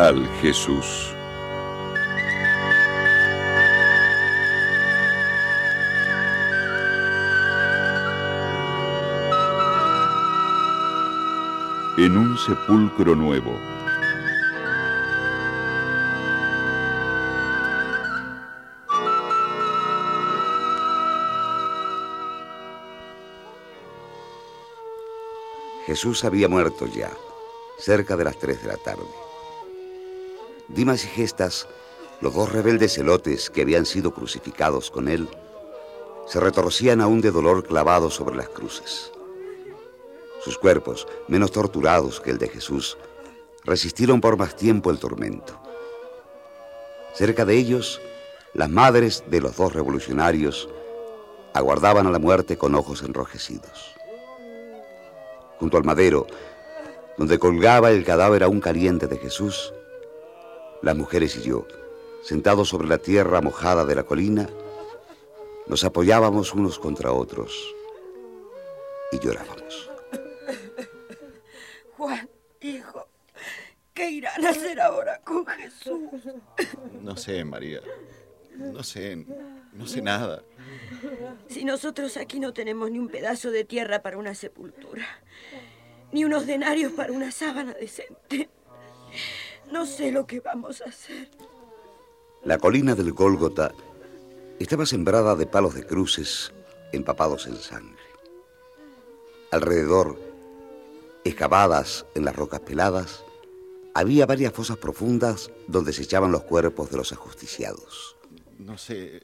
Tal Jesús. En un sepulcro nuevo. Jesús había muerto ya, cerca de las tres de la tarde. Dimas y Gestas, los dos rebeldes celotes que habían sido crucificados con él, se retorcían aún de dolor clavados sobre las cruces. Sus cuerpos, menos torturados que el de Jesús, resistieron por más tiempo el tormento. Cerca de ellos, las madres de los dos revolucionarios aguardaban a la muerte con ojos enrojecidos. Junto al madero, donde colgaba el cadáver aún caliente de Jesús, las mujeres y yo, sentados sobre la tierra mojada de la colina, nos apoyábamos unos contra otros y llorábamos. Juan, hijo, ¿qué irán a hacer ahora con Jesús? No sé, María. No sé, no sé nada. Si nosotros aquí no tenemos ni un pedazo de tierra para una sepultura, ni unos denarios para una sábana decente, no sé lo que vamos a hacer. La colina del Gólgota estaba sembrada de palos de cruces empapados en sangre. Alrededor, excavadas en las rocas peladas, había varias fosas profundas donde se echaban los cuerpos de los ajusticiados. No sé.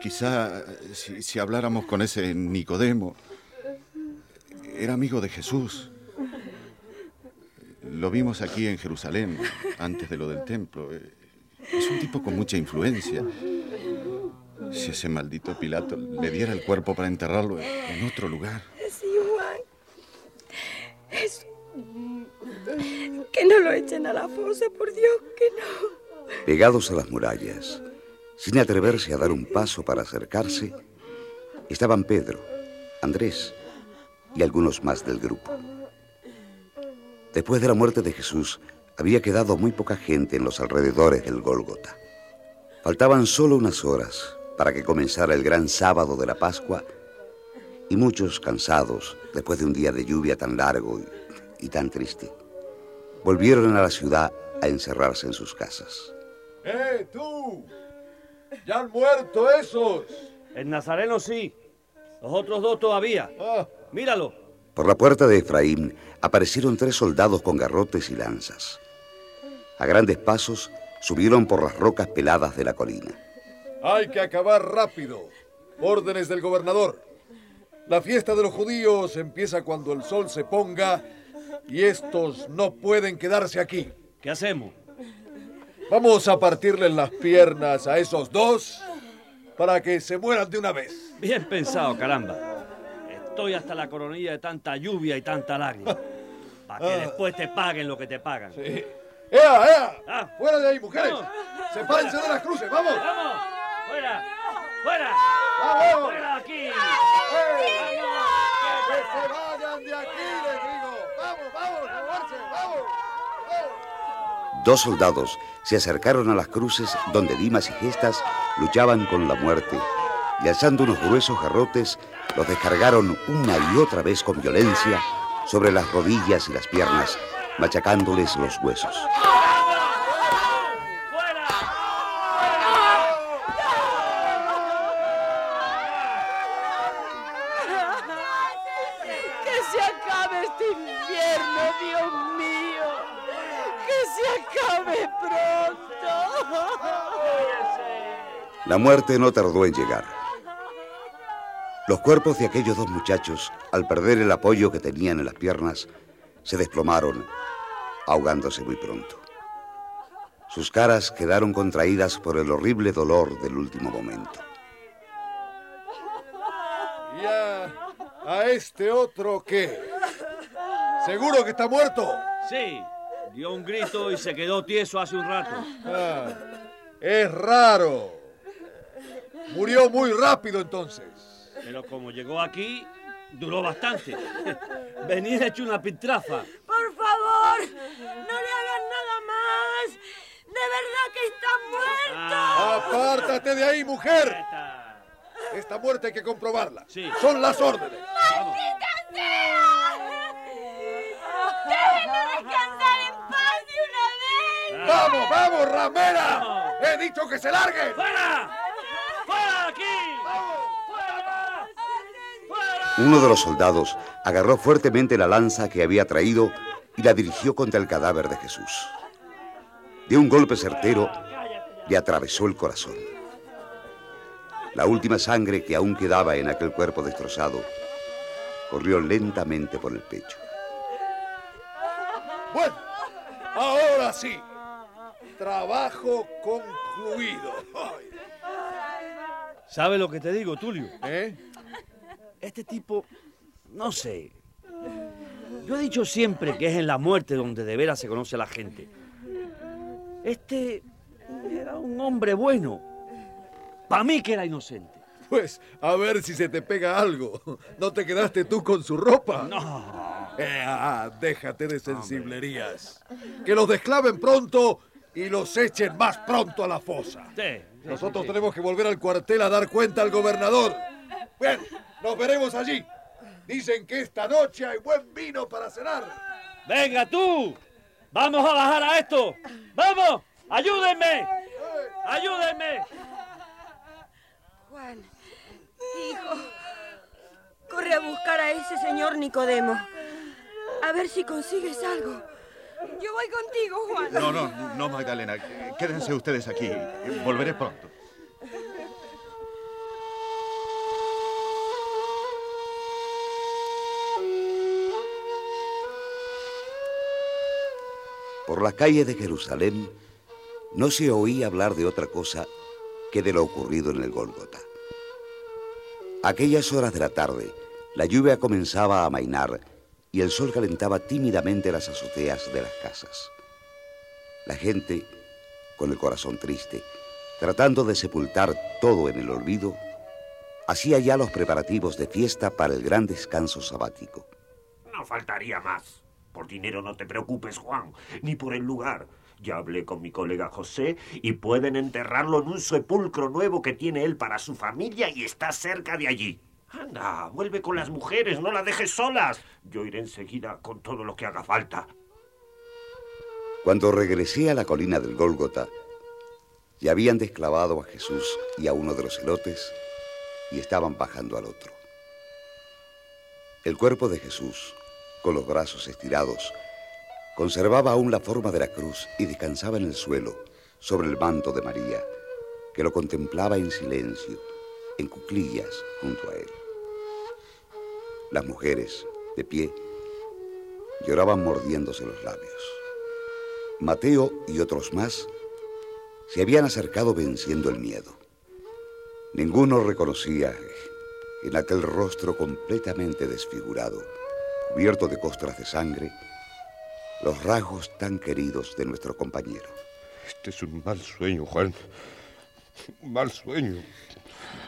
Quizá si, si habláramos con ese Nicodemo, era amigo de Jesús. Lo vimos aquí en Jerusalén, antes de lo del templo. Es un tipo con mucha influencia. Si ese maldito Pilato le diera el cuerpo para enterrarlo en otro lugar. Sí, Juan. Es... Que no lo echen a la fosa, por Dios, que no. Pegados a las murallas, sin atreverse a dar un paso para acercarse, estaban Pedro, Andrés y algunos más del grupo. Después de la muerte de Jesús, había quedado muy poca gente en los alrededores del Gólgota. Faltaban solo unas horas para que comenzara el gran sábado de la Pascua y muchos cansados, después de un día de lluvia tan largo y, y tan triste, volvieron a la ciudad a encerrarse en sus casas. ¡Eh, tú! ¡Ya han muerto esos! El nazareno sí. Los otros dos todavía. Ah, Míralo. Por la puerta de Efraín aparecieron tres soldados con garrotes y lanzas. A grandes pasos subieron por las rocas peladas de la colina. hay que acabar rápido. Órdenes del gobernador. La fiesta de los judíos empieza cuando el sol se ponga y estos no pueden quedarse aquí. ¿Qué hacemos? Vamos a partirles las piernas a esos dos para que se mueran de una vez. Bien pensado, caramba. Estoy hasta la coronilla de tanta lluvia y tanta lágrima. Para que después te paguen lo que te pagan. ¡Ea, ea! Ah. ¡Fuera de ahí, mujeres! Vamos. ¡Sepárense de las cruces! ¡Vamos! ¡Vamos! ¡Fuera! ¡Fuera! ¡Vamos! ¡Fuera de aquí! ¡Que se vayan de aquí, les digo! ¡Vamos, vamos! ¡Vamos! ¡Vamos! Dos soldados se acercaron a las cruces donde Dimas y Gestas luchaban con la muerte y alzando unos gruesos garrotes los descargaron una y otra vez con violencia sobre las rodillas y las piernas, machacándoles los huesos. Que se acabe este invierno, Dios mío. Que se acabe pronto. La muerte no tardó en llegar. Los cuerpos de aquellos dos muchachos, al perder el apoyo que tenían en las piernas, se desplomaron, ahogándose muy pronto. Sus caras quedaron contraídas por el horrible dolor del último momento. ¿Y a, a este otro qué? ¿Seguro que está muerto? Sí, dio un grito y se quedó tieso hace un rato. Ah, es raro. Murió muy rápido entonces. Pero como llegó aquí, duró bastante. Venid hecho una pitrafa. Por favor, no le hagas nada más. De verdad que está muerto. Ah. Apártate de ahí, mujer. Esta muerte hay que comprobarla. Sí. Son las órdenes. ¡Maldita sea! ¡Déjenme descansar en paz de una vez! ¡Vamos, vamos, ramera! ¡He dicho que se largue! ¡Fuera! Uno de los soldados agarró fuertemente la lanza que había traído y la dirigió contra el cadáver de Jesús. De un golpe certero, le atravesó el corazón. La última sangre que aún quedaba en aquel cuerpo destrozado corrió lentamente por el pecho. Bueno, ahora sí. Trabajo concluido. Ay, ¿Sabes lo que te digo, Tulio? ¿Eh? Este tipo, no sé. Yo he dicho siempre que es en la muerte donde de veras se conoce a la gente. Este era un hombre bueno. Para mí que era inocente. Pues a ver si se te pega algo. ¿No te quedaste tú con su ropa? No. Eh, ah, déjate de sensiblerías. Que los desclaven pronto y los echen más pronto a la fosa. Sí, sí, Nosotros sí, tenemos que volver al cuartel a dar cuenta al gobernador. Bien, nos veremos allí. Dicen que esta noche hay buen vino para cenar. Venga tú. Vamos a bajar a esto. Vamos. Ayúdenme. Ayúdenme. Juan, hijo, corre a buscar a ese señor Nicodemo. A ver si consigues algo. Yo voy contigo, Juan. No, no, no, Magdalena. Quédense ustedes aquí. Volveré pronto. Por las calles de Jerusalén no se oía hablar de otra cosa que de lo ocurrido en el Gólgota. Aquellas horas de la tarde, la lluvia comenzaba a amainar y el sol calentaba tímidamente las azoteas de las casas. La gente, con el corazón triste, tratando de sepultar todo en el olvido, hacía ya los preparativos de fiesta para el gran descanso sabático. No faltaría más. Por dinero no te preocupes, Juan, ni por el lugar. Ya hablé con mi colega José y pueden enterrarlo en un sepulcro nuevo que tiene él para su familia y está cerca de allí. Anda, vuelve con las mujeres, no las dejes solas. Yo iré enseguida con todo lo que haga falta. Cuando regresé a la colina del Gólgota, ya habían desclavado a Jesús y a uno de los celotes y estaban bajando al otro. El cuerpo de Jesús, los brazos estirados, conservaba aún la forma de la cruz y descansaba en el suelo, sobre el manto de María, que lo contemplaba en silencio, en cuclillas junto a él. Las mujeres, de pie, lloraban mordiéndose los labios. Mateo y otros más se habían acercado venciendo el miedo. Ninguno reconocía en aquel rostro completamente desfigurado, cubierto de costras de sangre, los rasgos tan queridos de nuestro compañero. Este es un mal sueño, Juan. Un mal sueño.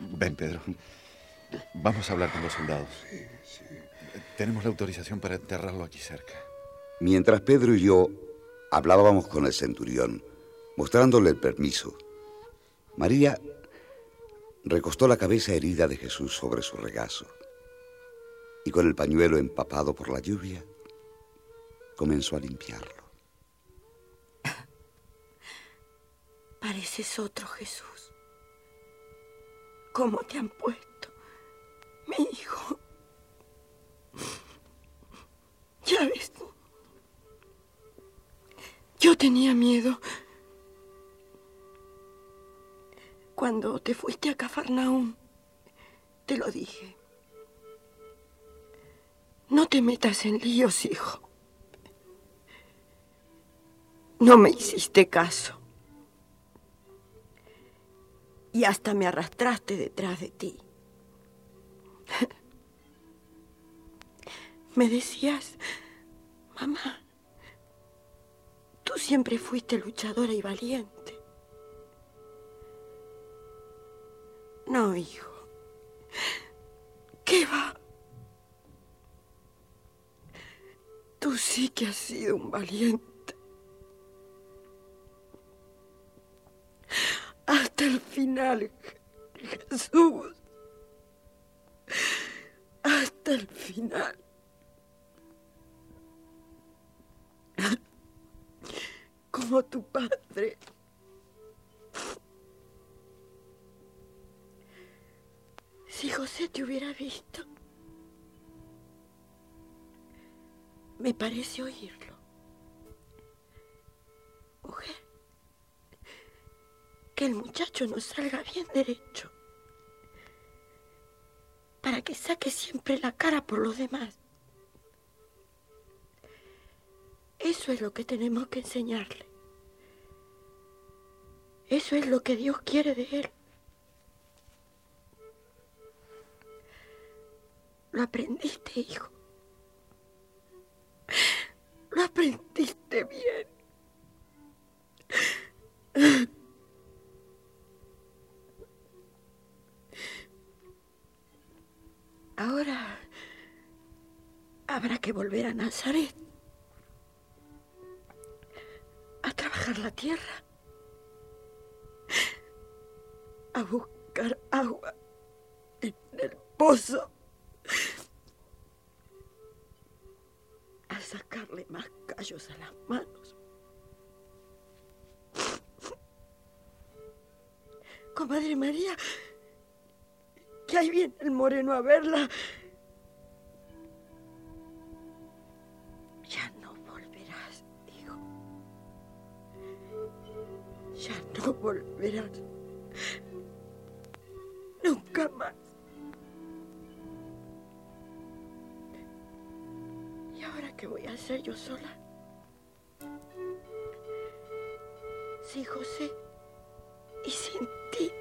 Ven, Pedro. Vamos a hablar con los soldados. Tenemos la autorización para enterrarlo aquí cerca. Mientras Pedro y yo hablábamos con el centurión, mostrándole el permiso, María recostó la cabeza herida de Jesús sobre su regazo y con el pañuelo empapado por la lluvia comenzó a limpiarlo. Pareces otro Jesús. ¿Cómo te han puesto? Mi hijo. Ya ves. Yo tenía miedo. Cuando te fuiste a Cafarnaúm, te lo dije. No te metas en líos, hijo. No me hiciste caso. Y hasta me arrastraste detrás de ti. Me decías, mamá, tú siempre fuiste luchadora y valiente. No, hijo. Sí que has sido un valiente. Hasta el final, Jesús. Hasta el final. Como tu padre. Si José te hubiera visto, me parece oírlo. Mujer, que el muchacho no salga bien derecho, para que saque siempre la cara por los demás. Eso es lo que tenemos que enseñarle. Eso es lo que Dios quiere de él. Lo aprendiste, hijo. Lo aprendiste bien. Ahora habrá que volver a Nazaret. A trabajar la tierra, a buscar agua en el pozo, sacarle más callos a las manos. Comadre María, que ahí viene el moreno a verla. Ya no volverás, hijo. Ya no volverás. Hacer yo sola? Sin José y sin ti.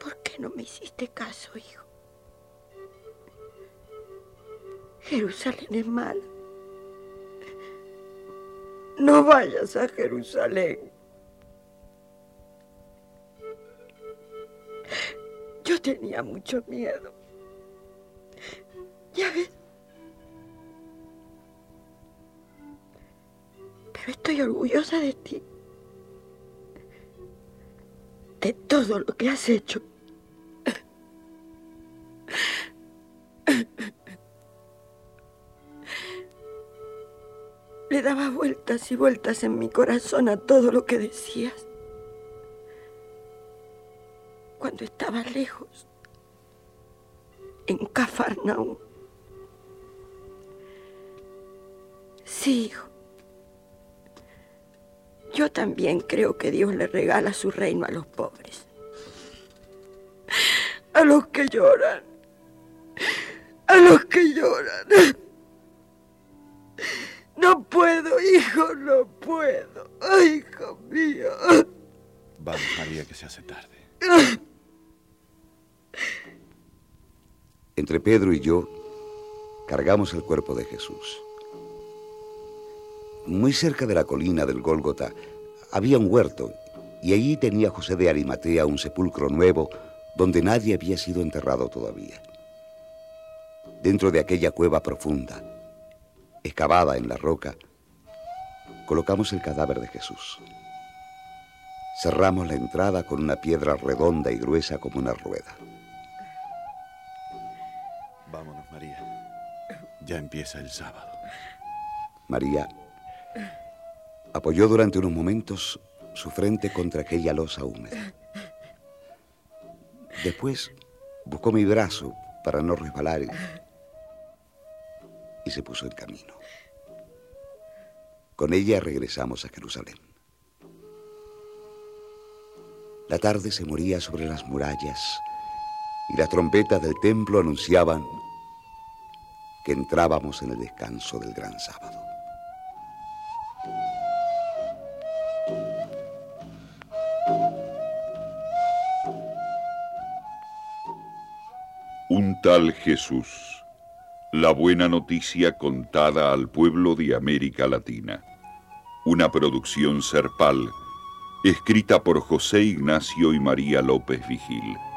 ¿Por qué no me hiciste caso, hijo? Jerusalén es mala. No vayas a Jerusalén. Yo tenía mucho miedo. Estoy orgullosa de ti. De todo lo que has hecho. Le daba vueltas y vueltas en mi corazón a todo lo que decías. Cuando estaba lejos, en Cafarnaúm. Sí, hijo. Yo también creo que Dios le regala su reino a los pobres. A los que lloran. A los que lloran. No puedo, hijo, no puedo. Ay, hijo mío. Vamos, María, que se hace tarde. Entre Pedro y yo cargamos el cuerpo de Jesús. Muy cerca de la colina del Gólgota había un huerto y allí tenía José de Arimatea un sepulcro nuevo donde nadie había sido enterrado todavía. Dentro de aquella cueva profunda, excavada en la roca, colocamos el cadáver de Jesús. Cerramos la entrada con una piedra redonda y gruesa como una rueda. Vámonos, María. Ya empieza el sábado. María apoyó durante unos momentos su frente contra aquella losa húmeda. Después buscó mi brazo para no resbalar y, se puso en camino. Con ella regresamos a Jerusalén. La tarde se moría sobre las murallas y las trompetas del templo anunciaban que entrábamos en el descanso del gran sábado. Un tal Jesús. La buena noticia contada al pueblo de América Latina. Una producción serpal, escrita por José Ignacio y María López Vigil.